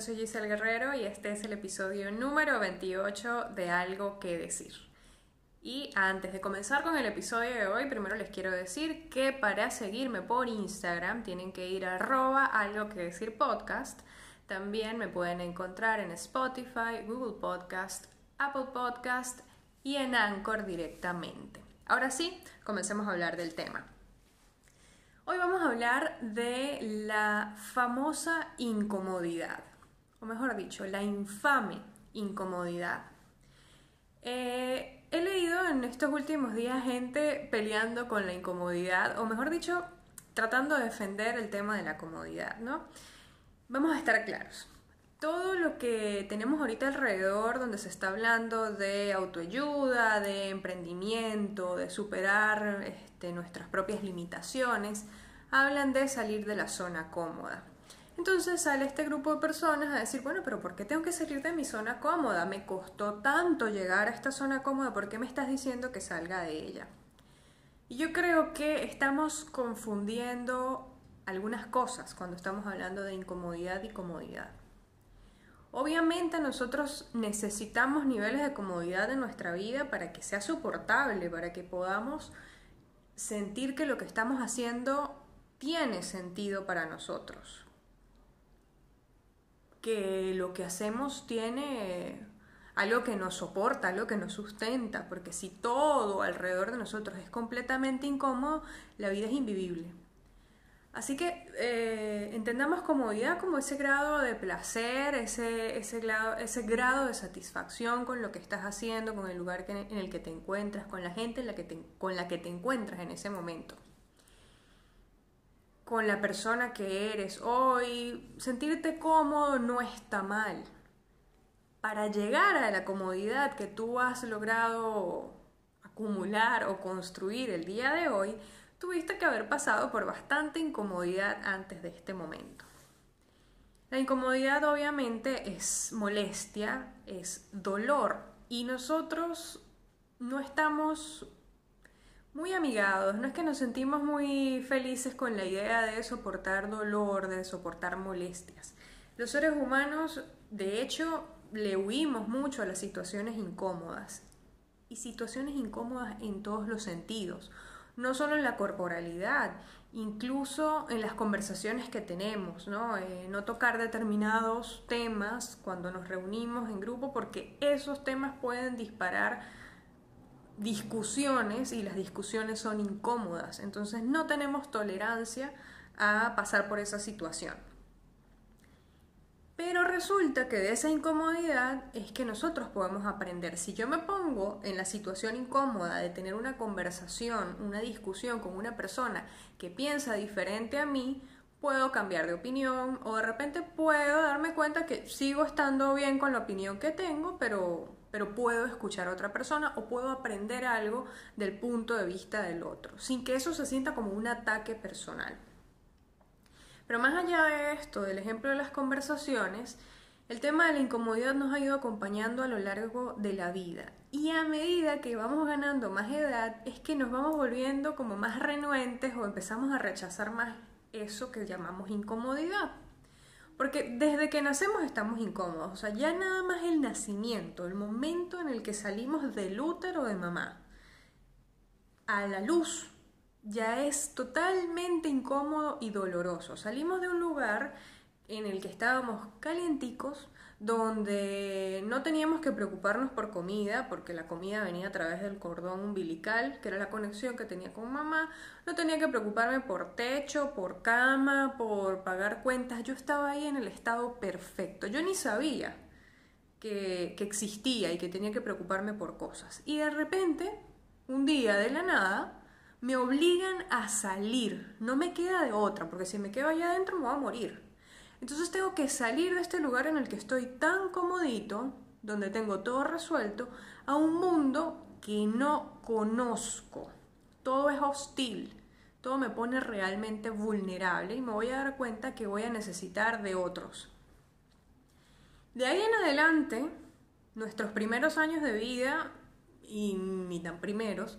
soy Giselle Guerrero y este es el episodio número 28 de Algo que decir. Y antes de comenzar con el episodio de hoy, primero les quiero decir que para seguirme por Instagram tienen que ir a arroba algo que decir podcast. También me pueden encontrar en Spotify, Google Podcast, Apple Podcast y en Anchor directamente. Ahora sí, comencemos a hablar del tema. Hoy vamos a hablar de la famosa incomodidad, o mejor dicho, la infame incomodidad. Eh, he leído en estos últimos días gente peleando con la incomodidad, o mejor dicho, tratando de defender el tema de la comodidad, ¿no? Vamos a estar claros. Todo lo que tenemos ahorita alrededor, donde se está hablando de autoayuda, de emprendimiento, de superar este, nuestras propias limitaciones, hablan de salir de la zona cómoda. Entonces sale este grupo de personas a decir, bueno, pero ¿por qué tengo que salir de mi zona cómoda? Me costó tanto llegar a esta zona cómoda, ¿por qué me estás diciendo que salga de ella? Y yo creo que estamos confundiendo algunas cosas cuando estamos hablando de incomodidad y comodidad. Obviamente nosotros necesitamos niveles de comodidad en nuestra vida para que sea soportable, para que podamos sentir que lo que estamos haciendo tiene sentido para nosotros. Que lo que hacemos tiene algo que nos soporta, algo que nos sustenta, porque si todo alrededor de nosotros es completamente incómodo, la vida es invivible. Así que eh, entendamos comodidad como ese grado de placer, ese, ese, grado, ese grado de satisfacción con lo que estás haciendo, con el lugar en el que te encuentras, con la gente en la que con la que te encuentras en ese momento con la persona que eres hoy. Sentirte cómodo no está mal. Para llegar a la comodidad que tú has logrado acumular o construir el día de hoy, tuviste que haber pasado por bastante incomodidad antes de este momento. La incomodidad obviamente es molestia, es dolor y nosotros no estamos muy amigados, no es que nos sentimos muy felices con la idea de soportar dolor, de soportar molestias. Los seres humanos, de hecho, le huimos mucho a las situaciones incómodas y situaciones incómodas en todos los sentidos, no solo en la corporalidad, incluso en las conversaciones que tenemos, ¿no? Eh, no tocar determinados temas cuando nos reunimos en grupo porque esos temas pueden disparar discusiones y las discusiones son incómodas, entonces no tenemos tolerancia a pasar por esa situación. Pero resulta que de esa incomodidad es que nosotros podemos aprender. Si yo me pongo en la situación incómoda de tener una conversación, una discusión con una persona que piensa diferente a mí, puedo cambiar de opinión o de repente puedo darme cuenta que sigo estando bien con la opinión que tengo, pero pero puedo escuchar a otra persona o puedo aprender algo del punto de vista del otro, sin que eso se sienta como un ataque personal. Pero más allá de esto, del ejemplo de las conversaciones, el tema de la incomodidad nos ha ido acompañando a lo largo de la vida. Y a medida que vamos ganando más edad, es que nos vamos volviendo como más renuentes o empezamos a rechazar más eso que llamamos incomodidad. Porque desde que nacemos estamos incómodos, o sea, ya nada más el nacimiento, el momento en el que salimos del útero de mamá a la luz, ya es totalmente incómodo y doloroso. Salimos de un lugar en el que estábamos calienticos, donde no teníamos que preocuparnos por comida, porque la comida venía a través del cordón umbilical, que era la conexión que tenía con mamá, no tenía que preocuparme por techo, por cama, por pagar cuentas, yo estaba ahí en el estado perfecto, yo ni sabía que, que existía y que tenía que preocuparme por cosas. Y de repente, un día de la nada, me obligan a salir, no me queda de otra, porque si me quedo allá adentro me voy a morir. Entonces tengo que salir de este lugar en el que estoy tan comodito, donde tengo todo resuelto, a un mundo que no conozco. Todo es hostil, todo me pone realmente vulnerable y me voy a dar cuenta que voy a necesitar de otros. De ahí en adelante, nuestros primeros años de vida, y ni tan primeros,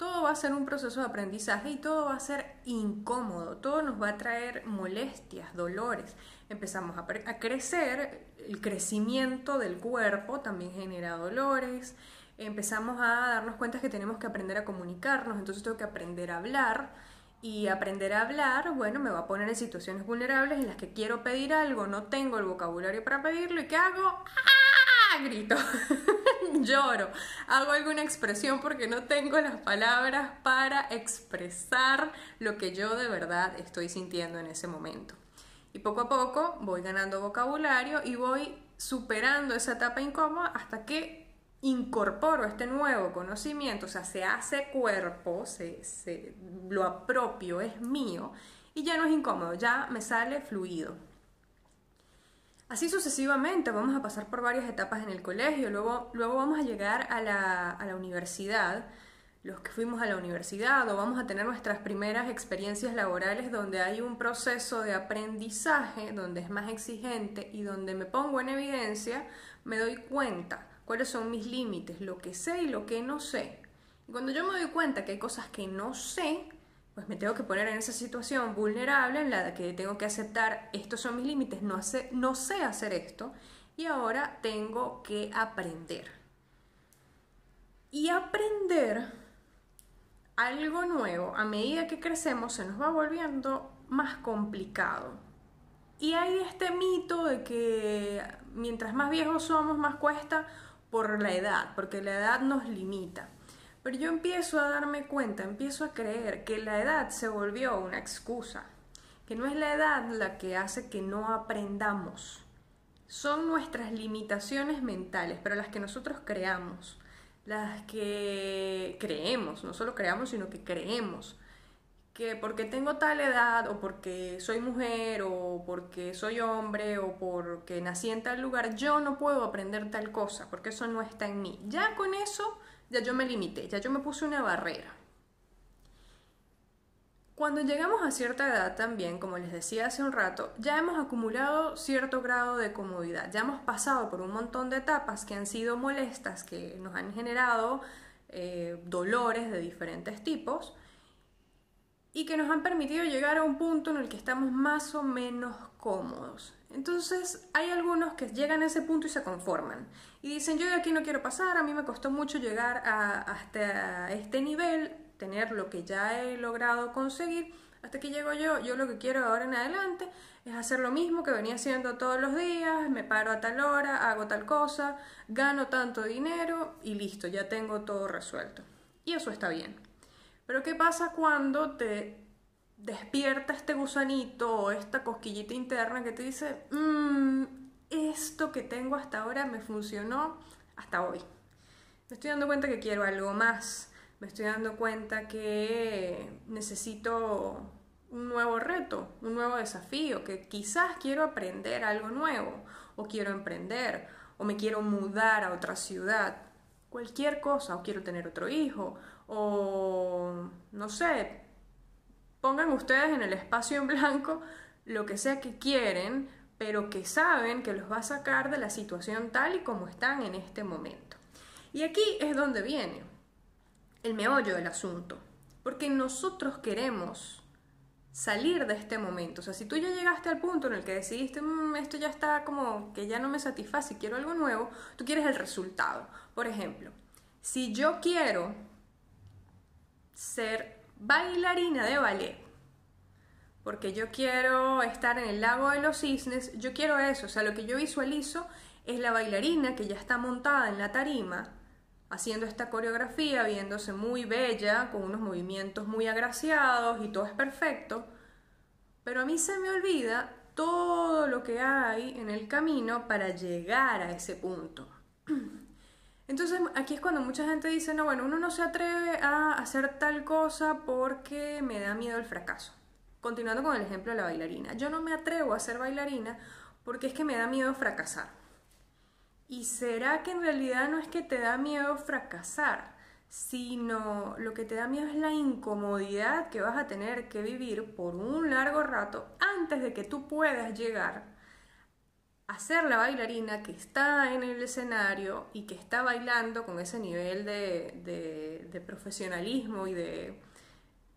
todo va a ser un proceso de aprendizaje y todo va a ser incómodo, todo nos va a traer molestias, dolores. Empezamos a, crecer, el crecimiento del cuerpo también genera dolores, empezamos a darnos cuenta que tenemos que aprender a comunicarnos, entonces tengo que aprender a hablar y aprender a hablar, bueno, me va a poner en situaciones vulnerables en las que quiero pedir algo, no tengo el vocabulario para pedirlo y ¿qué hago? ¡Ah! Grito, lloro, hago alguna expresión porque no tengo las palabras para expresar lo que yo de verdad estoy sintiendo en ese momento. Y poco a poco voy ganando vocabulario y voy superando esa etapa incómoda hasta que incorporo este nuevo conocimiento, o sea, se hace cuerpo, se, lo apropio, es mío, y ya no es incómodo, ya me sale fluido. Así sucesivamente, vamos a pasar por varias etapas en el colegio, luego, luego vamos a llegar a la, a la universidad, los que fuimos a la universidad o vamos a tener nuestras primeras experiencias laborales donde hay un proceso de aprendizaje, donde es más exigente y donde me pongo en evidencia, me doy cuenta cuáles son mis límites, lo que sé y lo que no sé. Y cuando yo me doy cuenta que hay cosas que no sé, pues me tengo que poner en esa situación vulnerable en la que tengo que aceptar estos son mis límites, no, no sé hacer esto y ahora tengo que aprender. Y aprender algo nuevo a medida que crecemos se nos va volviendo más complicado. Y hay este mito de que mientras más viejos somos, más cuesta por la edad, porque la edad nos limita. Pero yo empiezo a darme cuenta, empiezo a creer que la edad se volvió una excusa, que no es la edad la que hace que no aprendamos. Son nuestras limitaciones mentales, pero las que nosotros creamos, las que creemos, no solo creamos, sino que creemos que porque tengo tal edad o porque soy mujer o porque soy hombre o porque nací en tal lugar, yo no puedo aprender tal cosa porque eso no está en mí. Ya con eso, ya yo me limité, ya yo me puse una barrera. Cuando llegamos a cierta edad también, como les decía hace un rato, ya hemos acumulado cierto grado de comodidad, ya hemos pasado por un montón de etapas que han sido molestas, que nos han generado eh, dolores de diferentes tipos y que nos han permitido llegar a un punto en el que estamos más o menos cómodos. Entonces hay algunos que llegan a ese punto y se conforman y dicen yo de aquí no quiero pasar, a mí me costó mucho llegar hasta este nivel, tener lo que ya he logrado conseguir, hasta que llego yo, yo lo que quiero ahora en adelante es hacer lo mismo que venía haciendo todos los días, me paro a tal hora, hago tal cosa, gano tanto dinero y listo, ya tengo todo resuelto. Y eso está bien. Pero ¿qué pasa cuando te despierta este gusanito o esta cosquillita interna que te dice, mmm, esto que tengo hasta ahora me funcionó hasta hoy? Me estoy dando cuenta que quiero algo más, me estoy dando cuenta que necesito un nuevo reto, un nuevo desafío, que quizás quiero aprender algo nuevo, o quiero emprender, o me quiero mudar a otra ciudad, cualquier cosa, o quiero tener otro hijo, o no sé, pongan ustedes en el espacio en blanco lo que sea que quieren, pero que saben que los va a sacar de la situación tal y como están en este momento. Y aquí es donde viene el meollo del asunto, porque nosotros queremos salir de este momento. O sea, si tú ya llegaste al punto en el que decidiste, mm, esto ya está como que ya no me satisface y quiero algo nuevo, tú quieres el resultado. Por ejemplo, si yo quiero ser bailarina de ballet, porque yo quiero estar en el lago de los cisnes, yo quiero eso, o sea, lo que yo visualizo es la bailarina que ya está montada en la tarima, haciendo esta coreografía, viéndose muy bella, con unos movimientos muy agraciados y todo es perfecto, pero a mí se me olvida todo lo que hay en el camino para llegar a ese punto. Entonces aquí es cuando mucha gente dice, no, bueno, uno no se atreve a hacer tal cosa porque me da miedo el fracaso. Continuando con el ejemplo de la bailarina, yo no me atrevo a ser bailarina porque es que me da miedo fracasar. ¿Y será que en realidad no es que te da miedo fracasar, sino lo que te da miedo es la incomodidad que vas a tener que vivir por un largo rato antes de que tú puedas llegar hacer la bailarina que está en el escenario y que está bailando con ese nivel de, de profesionalismo y de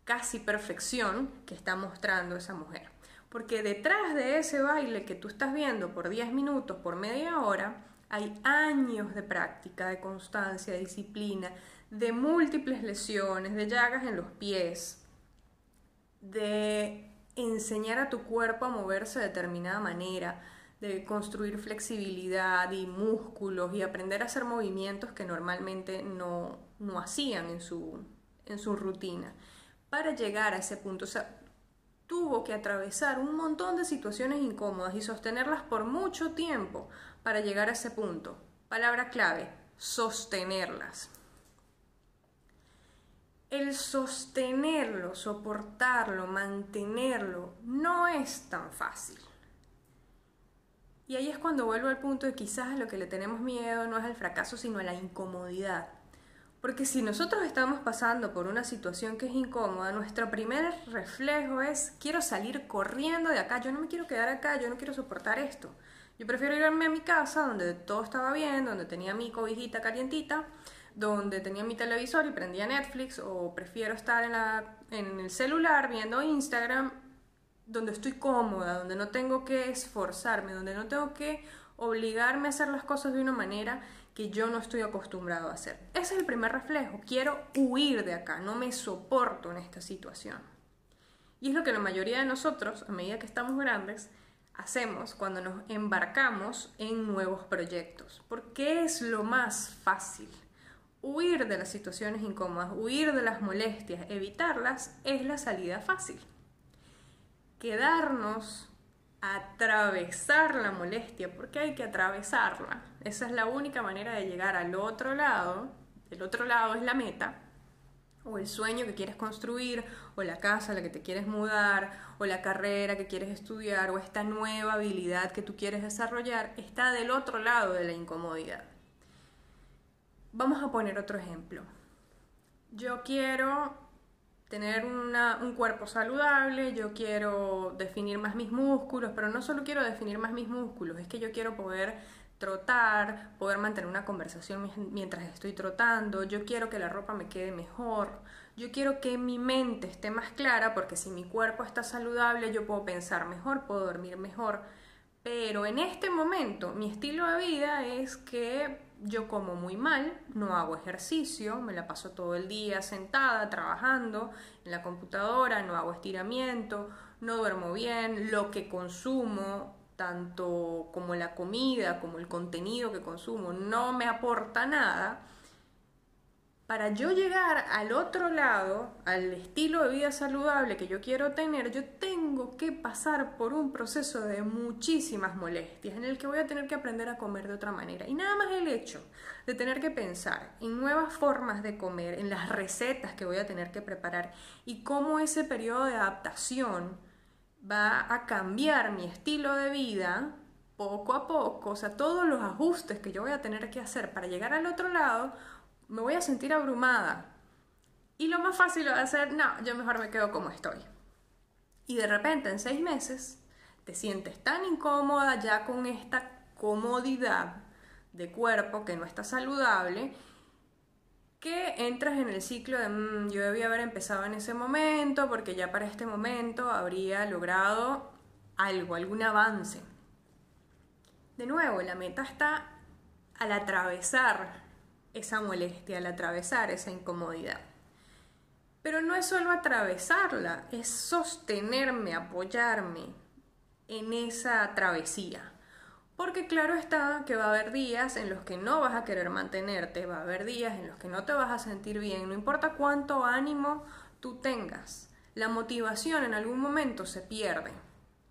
casi perfección que está mostrando esa mujer. Porque detrás de ese baile que tú estás viendo por 10 minutos, por media hora, hay años de práctica, de constancia, de disciplina, de múltiples lesiones, de llagas en los pies, de enseñar a tu cuerpo a moverse de determinada manera, de construir flexibilidad y músculos y aprender a hacer movimientos que normalmente no, no hacían en su, en su rutina para llegar a ese punto. O sea, tuvo que atravesar un montón de situaciones incómodas y sostenerlas por mucho tiempo para llegar a ese punto. Palabra clave, sostenerlas. El sostenerlo, soportarlo, mantenerlo, no es tan fácil. Y ahí es cuando vuelvo al punto de quizás lo que le tenemos miedo no es al fracaso, sino a la incomodidad. Porque si nosotros estamos pasando por una situación que es incómoda, nuestro primer reflejo es quiero salir corriendo de acá, yo no me quiero quedar acá, yo no quiero soportar esto. Yo prefiero irme a mi casa donde todo estaba bien, donde tenía mi cobijita calientita, donde tenía mi televisor y prendía Netflix, o prefiero estar en, la, en el celular viendo Instagram, donde estoy cómoda, donde no tengo que esforzarme, donde no tengo que obligarme a hacer las cosas de una manera que yo no estoy acostumbrado a hacer. Ese es el primer reflejo. Quiero huir de acá, no me soporto en esta situación. Y es lo que la mayoría de nosotros, a medida que estamos grandes, hacemos cuando nos embarcamos en nuevos proyectos. Porque es lo más fácil. Huir de las situaciones incómodas, huir de las molestias, evitarlas, es la salida fácil. Quedarnos atravesar la molestia, porque hay que atravesarla. Esa es la única manera de llegar al otro lado. El otro lado es la meta, o el sueño que quieres construir, o la casa a la que te quieres mudar, o la carrera que quieres estudiar, o esta nueva habilidad que tú quieres desarrollar, está del otro lado de la incomodidad. Vamos a poner otro ejemplo. Yo quiero tener un cuerpo saludable, yo quiero definir más mis músculos, pero no solo quiero definir más mis músculos, es que yo quiero poder trotar, poder mantener una conversación mientras estoy trotando, yo quiero que la ropa me quede mejor, yo quiero que mi mente esté más clara, porque si mi cuerpo está saludable, yo puedo pensar mejor, puedo dormir mejor, pero en este momento mi estilo de vida es que yo como muy mal, no hago ejercicio, me la paso todo el día sentada, trabajando en la computadora, no hago estiramiento, no duermo bien, lo que consumo, tanto como la comida, como el contenido que consumo, no me aporta nada para yo llegar al otro lado, al estilo de vida saludable que yo quiero tener, yo tengo que pasar por un proceso de muchísimas molestias en el que voy a tener que aprender a comer de otra manera. Y nada más el hecho de tener que pensar en nuevas formas de comer, en las recetas que voy a tener que preparar y cómo ese periodo de adaptación va a cambiar mi estilo de vida poco a poco, o sea, todos los ajustes que yo voy a tener que hacer para llegar al otro lado, me voy a sentir abrumada. Y lo más fácil de hacer, no, yo mejor me quedo como estoy. Y de repente en seis meses te sientes tan incómoda ya con esta comodidad de cuerpo que no está saludable, que entras en el ciclo de mm, yo debía haber empezado en ese momento porque ya para este momento habría logrado algo, algún avance. De nuevo, la meta está al atravesar esa molestia, al atravesar esa incomodidad. Pero no es solo atravesarla, es sostenerme, apoyarme en esa travesía. Porque claro está que va a haber días en los que no vas a querer mantenerte, va a haber días en los que no te vas a sentir bien, no importa cuánto ánimo tú tengas, la motivación en algún momento se pierde.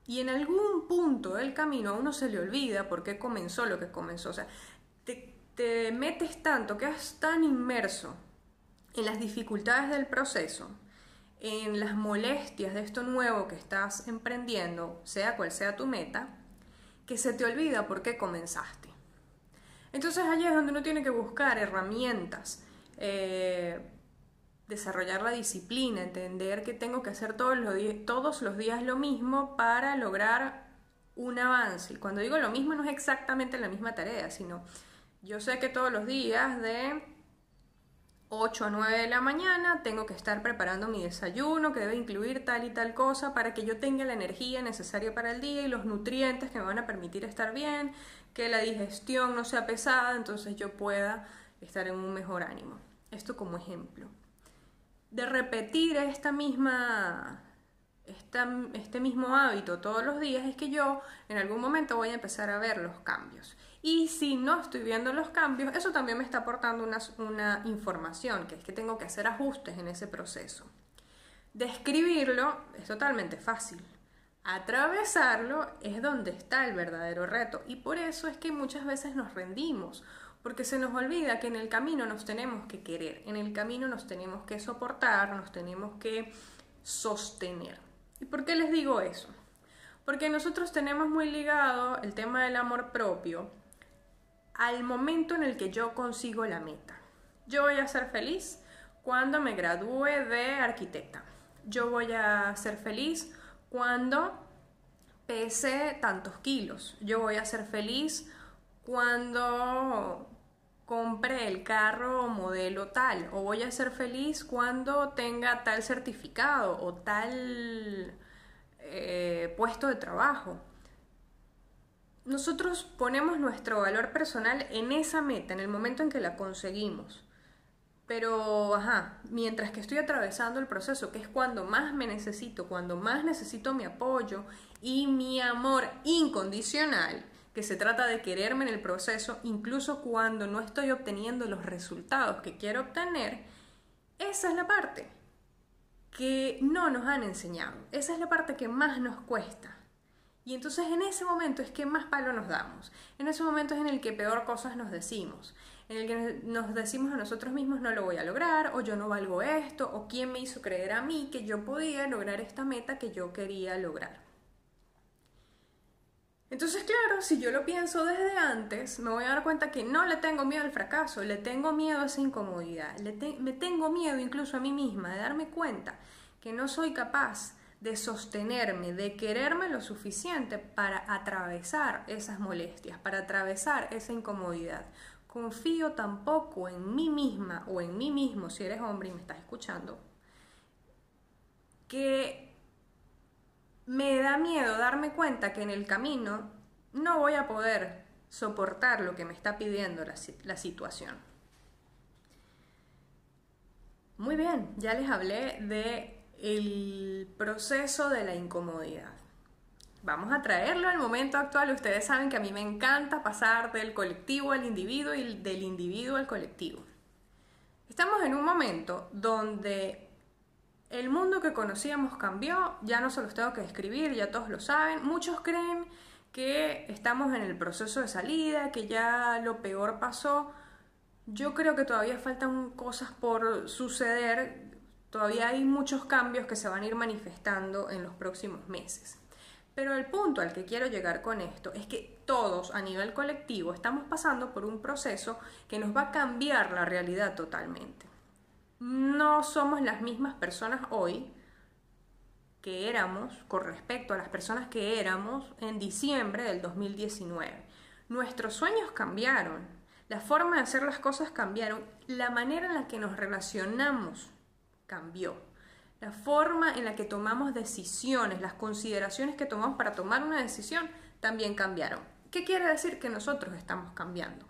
Y en algún punto del camino a uno se le olvida por qué comenzó lo que comenzó. O sea, te te metes tanto, quedas tan inmerso en las dificultades del proceso, en las molestias de esto nuevo que estás emprendiendo, sea cual sea tu meta, que se te olvida por qué comenzaste. Entonces allí es donde uno tiene que buscar herramientas, eh, desarrollar la disciplina, entender que tengo que hacer todos los, todos los días lo mismo para lograr un avance. Y cuando digo lo mismo no es exactamente la misma tarea, sino yo sé que todos los días de 8 a 9 de la mañana tengo que estar preparando mi desayuno que debe incluir tal y tal cosa para que yo tenga la energía necesaria para el día y los nutrientes que me van a permitir estar bien, que la digestión no sea pesada, entonces yo pueda estar en un mejor ánimo. Esto como ejemplo. De repetir esta misma este mismo hábito todos los días es que yo en algún momento voy a empezar a ver los cambios. Y si no estoy viendo los cambios, eso también me está aportando una, información, que es que tengo que hacer ajustes en ese proceso. Describirlo es totalmente fácil. Atravesarlo es donde está el verdadero reto. Y por eso es que muchas veces nos rendimos, porque se nos olvida que en el camino nos tenemos que querer, en el camino nos tenemos que soportar, nos tenemos que sostener. ¿Y por qué les digo eso? Porque nosotros tenemos muy ligado el tema del amor propio al momento en el que yo consigo la meta. Yo voy a ser feliz cuando me gradúe de arquitecta. Yo voy a ser feliz cuando pese tantos kilos. Yo voy a ser feliz cuando compre el carro modelo tal. O voy a ser feliz cuando tenga tal certificado o tal eh, puesto de trabajo nosotros ponemos nuestro valor personal en esa meta, en el momento en que la conseguimos. Pero, ajá, mientras que estoy atravesando el proceso, que es cuando más me necesito, cuando más necesito mi apoyo y mi amor incondicional, que se trata de quererme en el proceso, incluso cuando no estoy obteniendo los resultados que quiero obtener, esa es la parte que no nos han enseñado, esa es la parte que más nos cuesta. Y entonces en ese momento es que más palo nos damos. En ese momento es en el que peor cosas nos decimos. En el que nos decimos a nosotros mismos no lo voy a lograr, o yo no valgo esto, o quién me hizo creer a mí que yo podía lograr esta meta que yo quería lograr. Entonces, claro, si yo lo pienso desde antes, me voy a dar cuenta que no le tengo miedo al fracaso, le tengo miedo a esa incomodidad, me tengo miedo incluso a mí misma de darme cuenta que no soy capaz de sostenerme, de quererme lo suficiente para atravesar esas molestias, para atravesar esa incomodidad. Confío tampoco en mí misma o en mí mismo, si eres hombre y me estás escuchando, que me da miedo darme cuenta que en el camino no voy a poder soportar lo que me está pidiendo la, la situación. Muy bien, ya les hablé de el proceso de la incomodidad. Vamos a traerlo al momento actual. Ustedes saben que a mí me encanta pasar del colectivo al individuo y del individuo al colectivo. Estamos en un momento donde el mundo que conocíamos cambió, ya no se los tengo que describir, ya todos lo saben. Muchos creen que estamos en el proceso de salida, que ya lo peor pasó. Yo creo que todavía faltan cosas por suceder Todavía hay muchos cambios que se van a ir manifestando en los próximos meses. Pero el punto al que quiero llegar con esto es que todos a nivel colectivo estamos pasando por un proceso que nos va a cambiar la realidad totalmente. No somos las mismas personas hoy que éramos con respecto a las personas que éramos en diciembre del 2019. Nuestros sueños cambiaron, la forma de hacer las cosas cambiaron, la manera en la que nos relacionamos cambió. La forma en la que tomamos decisiones, las consideraciones que tomamos para tomar una decisión también cambiaron. ¿Qué quiere decir? Que nosotros estamos cambiando.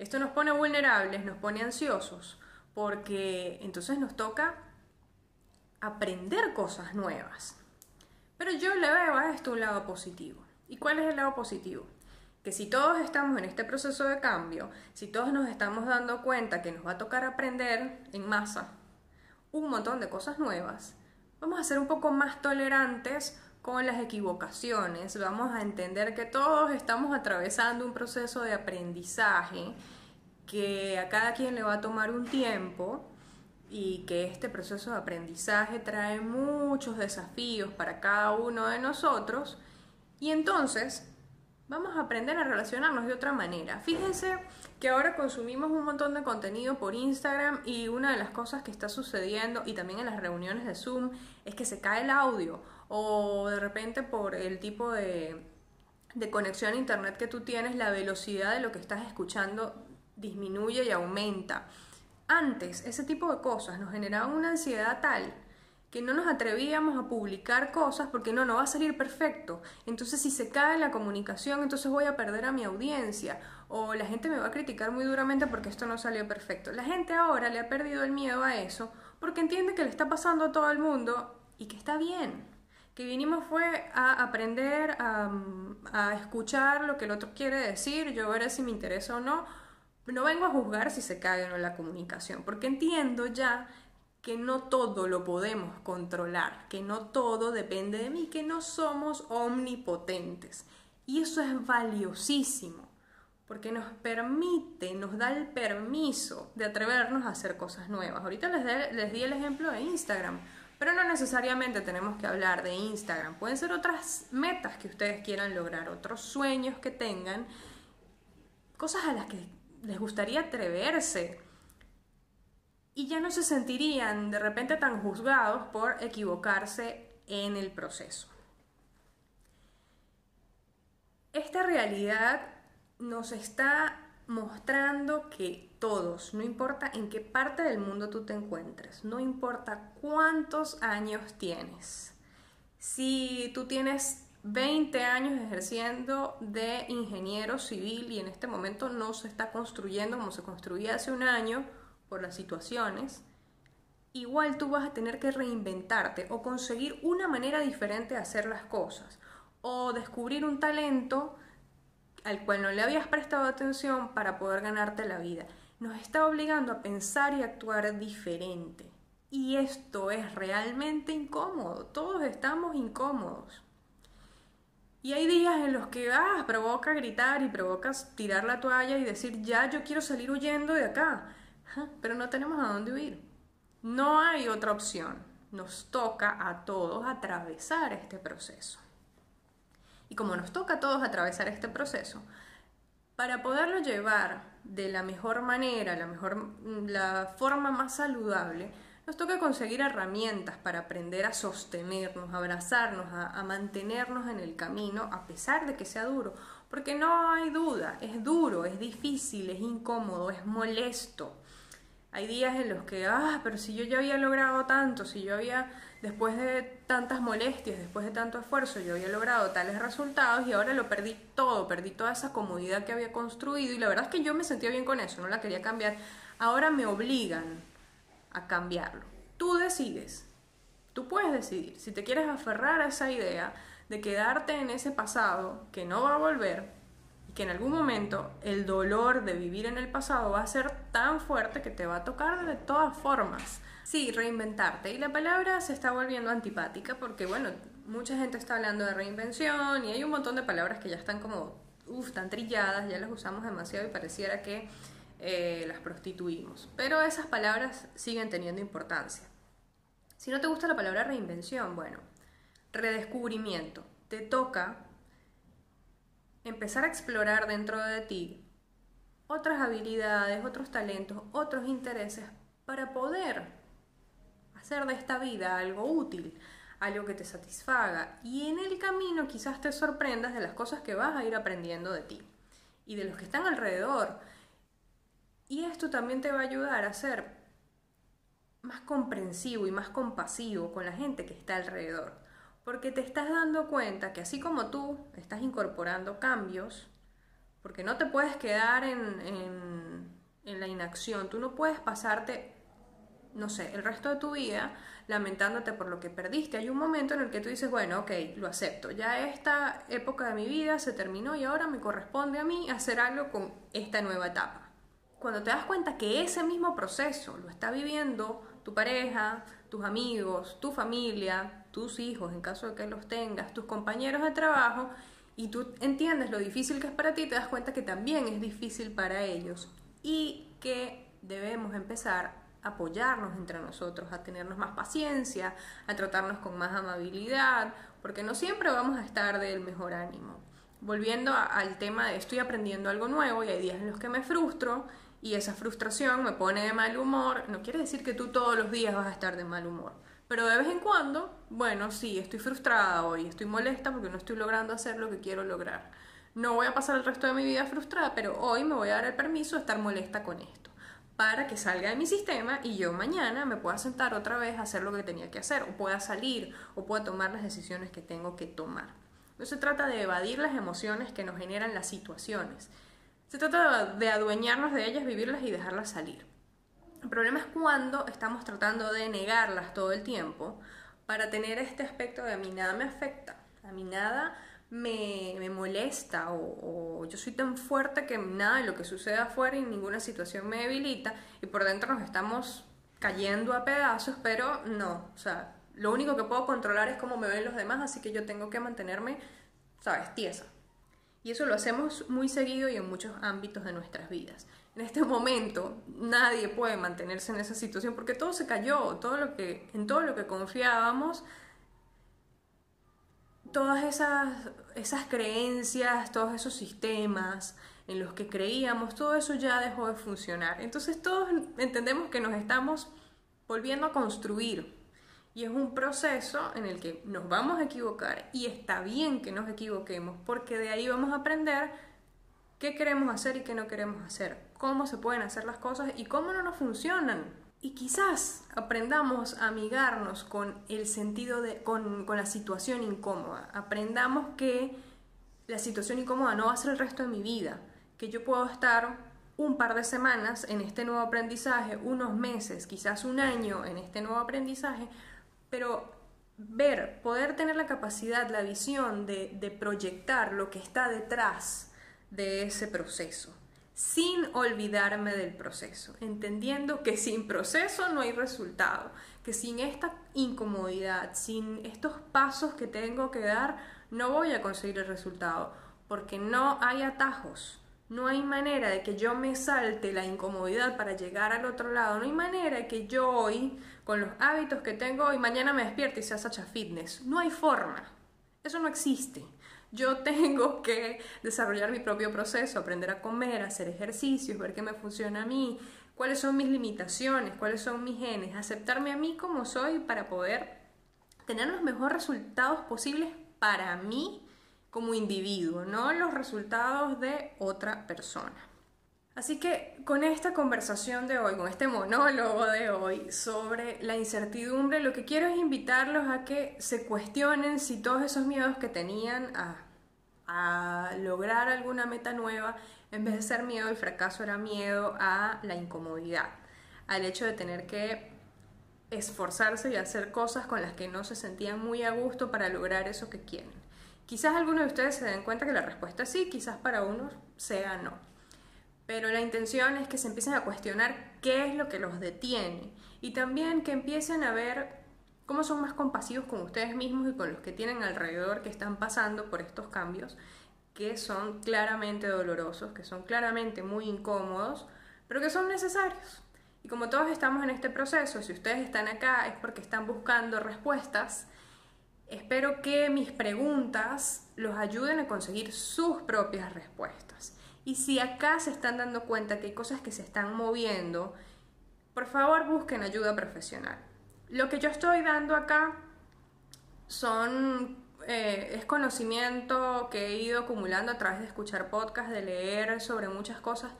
Esto nos pone vulnerables, nos pone ansiosos, porque entonces nos toca aprender cosas nuevas. Pero yo le veo a esto un lado positivo. ¿Y cuál es el lado positivo? Que si todos estamos en este proceso de cambio, si todos nos estamos dando cuenta que nos va a tocar aprender en masa, un montón de cosas nuevas, vamos a ser un poco más tolerantes con las equivocaciones, vamos a entender que todos estamos atravesando un proceso de aprendizaje, que a cada quien le va a tomar un tiempo y que este proceso de aprendizaje trae muchos desafíos para cada uno de nosotros. Y entonces vamos a aprender a relacionarnos de otra manera. Fíjense que ahora consumimos un montón de contenido por Instagram y una de las cosas que está sucediendo y también en las reuniones de Zoom es que se cae el audio o de repente por el tipo de de conexión a internet que tú tienes, la velocidad de lo que estás escuchando disminuye y aumenta. Antes, ese tipo de cosas nos generaban una ansiedad tal que no nos atrevíamos a publicar cosas porque no, no va a salir perfecto. Entonces si se cae la comunicación, entonces voy a perder a mi audiencia o la gente me va a criticar muy duramente porque esto no salió perfecto. La gente ahora le ha perdido el miedo a eso porque entiende que le está pasando a todo el mundo y que está bien. Que vinimos fue a aprender a, a escuchar lo que el otro quiere decir, yo veré si me interesa o no. No vengo a juzgar si se cae o no la comunicación, porque entiendo ya que no todo lo podemos controlar, que no todo depende de mí, que no somos omnipotentes. Y eso es valiosísimo, porque nos permite, nos da el permiso de atrevernos a hacer cosas nuevas. Ahorita les, les di el ejemplo de Instagram, pero no necesariamente tenemos que hablar de Instagram. Pueden ser otras metas que ustedes quieran lograr, otros sueños que tengan, cosas a las que les gustaría atreverse y ya no se sentirían de repente tan juzgados por equivocarse en el proceso. Esta realidad nos está mostrando que todos, no importa en qué parte del mundo tú te encuentres, no importa cuántos años tienes, si tú tienes 20 años ejerciendo de ingeniero civil y en este momento no se está construyendo como se construía hace un año, por las situaciones, igual tú vas a tener que reinventarte o conseguir una manera diferente de hacer las cosas o descubrir un talento al cual no le habías prestado atención para poder ganarte la vida. Nos está obligando a pensar y actuar diferente. Y esto es realmente incómodo. Todos estamos incómodos. Y hay días en los que ah, provoca gritar y provocas tirar la toalla y decir, ya yo quiero salir huyendo de acá pero no tenemos a dónde huir. No hay otra opción. Nos toca a todos atravesar este proceso. Y como nos toca a todos atravesar este proceso, para poderlo llevar de la mejor manera, la, mejor, la forma más saludable, nos toca conseguir herramientas para aprender a sostenernos, a abrazarnos, a, mantenernos en el camino, a pesar de que sea duro. Porque no hay duda, es duro, es difícil, es incómodo, es molesto. Hay días en los que, ah, pero si yo ya había logrado tanto, si yo había, después de tantas molestias, después de tanto esfuerzo, yo había logrado tales resultados y ahora lo perdí todo, perdí toda esa comodidad que había construido y la verdad es que yo me sentía bien con eso, no la quería cambiar. Ahora me obligan a cambiarlo. Tú decides, tú puedes decidir si te quieres aferrar a esa idea de quedarte en ese pasado que no va a volver que en algún momento el dolor de vivir en el pasado va a ser tan fuerte que te va a tocar de todas formas. Sí, reinventarte. Y la palabra se está volviendo antipática porque, bueno, mucha gente está hablando de reinvención y hay un montón de palabras que ya están como, uff, tan trilladas, ya las usamos demasiado y pareciera que eh, las prostituimos. Pero esas palabras siguen teniendo importancia. Si no te gusta la palabra reinvención, bueno, redescubrimiento. Te toca empezar a explorar dentro de ti otras habilidades, otros talentos, otros intereses para poder hacer de esta vida algo útil, algo que te satisfaga y en el camino quizás te sorprendas de las cosas que vas a ir aprendiendo de ti y de los que están alrededor. Y esto también te va a ayudar a ser más comprensivo y más compasivo con la gente que está alrededor. Porque te estás dando cuenta que así como tú estás incorporando cambios, porque no te puedes quedar en, en, la inacción, tú no puedes pasarte, no sé, el resto de tu vida lamentándote por lo que perdiste. Hay un momento en el que tú dices, bueno, ok, lo acepto, ya esta época de mi vida se terminó y ahora me corresponde a mí hacer algo con esta nueva etapa. Cuando te das cuenta que ese mismo proceso lo está viviendo tu pareja, tus amigos, tu familia, tus hijos, en caso de que los tengas, tus compañeros de trabajo, y tú entiendes lo difícil que es para ti, te das cuenta que también es difícil para ellos y que debemos empezar a apoyarnos entre nosotros, a tenernos más paciencia, a tratarnos con más amabilidad, porque no siempre vamos a estar del mejor ánimo. Volviendo al tema de estoy aprendiendo algo nuevo y hay días en los que me frustro y esa frustración me pone de mal humor, no quiere decir que tú todos los días vas a estar de mal humor pero de vez en cuando, bueno, sí, estoy frustrada hoy, estoy molesta porque no estoy logrando hacer lo que quiero lograr. no voy a pasar el resto de mi vida frustrada, pero hoy me voy a dar el permiso de estar molesta con esto para que salga de mi sistema y yo mañana me pueda sentar otra vez a hacer lo que tenía que hacer, o pueda salir, o pueda tomar las decisiones que tengo que tomar. No se trata de evadir las emociones que nos generan las situaciones. Se trata de adueñarnos de ellas, vivirlas y dejarlas salir. El problema es cuando estamos tratando de negarlas todo el tiempo para tener este aspecto de a mí nada me afecta, a mí nada me, molesta o, yo soy tan fuerte que nada de lo que sucede afuera y ninguna situación me debilita y por dentro nos estamos cayendo a pedazos, pero no, o sea, lo único que puedo controlar es cómo me ven los demás, así que yo tengo que mantenerme, sabes, tiesa. Y eso lo hacemos muy seguido y en muchos ámbitos de nuestras vidas. En este momento nadie puede mantenerse en esa situación porque todo se cayó, todo lo que, en todo lo que confiábamos todas esas, esas creencias, todos esos sistemas en los que creíamos, todo eso ya dejó de funcionar. Entonces todos entendemos que nos estamos volviendo a construir. Y es un proceso en el que nos vamos a equivocar y está bien que nos equivoquemos porque de ahí vamos a aprender qué queremos hacer y qué no queremos hacer, cómo se pueden hacer las cosas y cómo no nos funcionan. Y quizás aprendamos a amigarnos con el sentido de, con, la situación incómoda. Aprendamos que la situación incómoda no va a ser el resto de mi vida, que yo puedo estar un par de semanas en este nuevo aprendizaje, unos meses, quizás un año en este nuevo aprendizaje, pero ver, poder tener la capacidad, la visión de proyectar lo que está detrás de ese proceso sin olvidarme del proceso, entendiendo que sin proceso no hay resultado, que sin esta incomodidad, sin estos pasos que tengo que dar, no voy a conseguir el resultado, porque no hay atajos, no hay manera de que yo me salte la incomodidad para llegar al otro lado, no hay manera de que yo hoy, con los hábitos que tengo hoy, mañana me despierte y sea Sacha Fitness, no hay forma, eso no existe. Yo tengo que desarrollar mi propio proceso, aprender a comer, hacer ejercicios, ver qué me funciona a mí, cuáles son mis limitaciones, cuáles son mis genes, aceptarme a mí como soy para poder tener los mejores resultados posibles para mí como individuo, no los resultados de otra persona. Así que con esta conversación de hoy, con este monólogo de hoy sobre la incertidumbre, lo que quiero es invitarlos a que se cuestionen si todos esos miedos que tenían a, lograr alguna meta nueva, en vez de ser miedo al fracaso, era miedo a la incomodidad, al hecho de tener que esforzarse y hacer cosas con las que no se sentían muy a gusto para lograr eso que quieren. Quizás algunos de ustedes se den cuenta que la respuesta es sí, quizás para unos sea no. Pero la intención es que se empiecen a cuestionar qué es lo que los detiene y también que empiecen a ver cómo son más compasivos con ustedes mismos y con los que tienen alrededor que están pasando por estos cambios que son claramente dolorosos, que son claramente muy incómodos, pero que son necesarios. Y como todos estamos en este proceso, si ustedes están acá es porque están buscando respuestas, espero que mis preguntas los ayuden a conseguir sus propias respuestas. Y si acá se están dando cuenta que hay cosas que se están moviendo, por favor busquen ayuda profesional. Lo que yo estoy dando acá son eh, es conocimiento que he ido acumulando a través de escuchar podcasts, de leer sobre muchas cosas,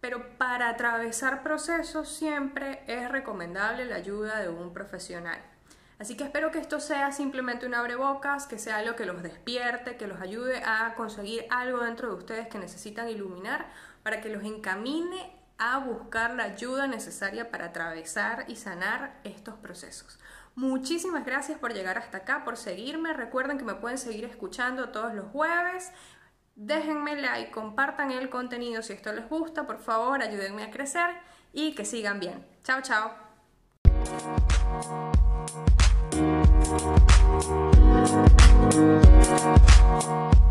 pero para atravesar procesos siempre es recomendable la ayuda de un profesional. Así que espero que esto sea simplemente un abrebocas, que sea algo que los despierte, que los ayude a conseguir algo dentro de ustedes que necesitan iluminar, para que los encamine a buscar la ayuda necesaria para atravesar y sanar estos procesos. Muchísimas gracias por llegar hasta acá, por seguirme. Recuerden que me pueden seguir escuchando todos los jueves. Déjenme like, compartan el contenido si esto les gusta, por favor, ayúdenme a crecer y que sigan bien. Chao, chao. Thank you.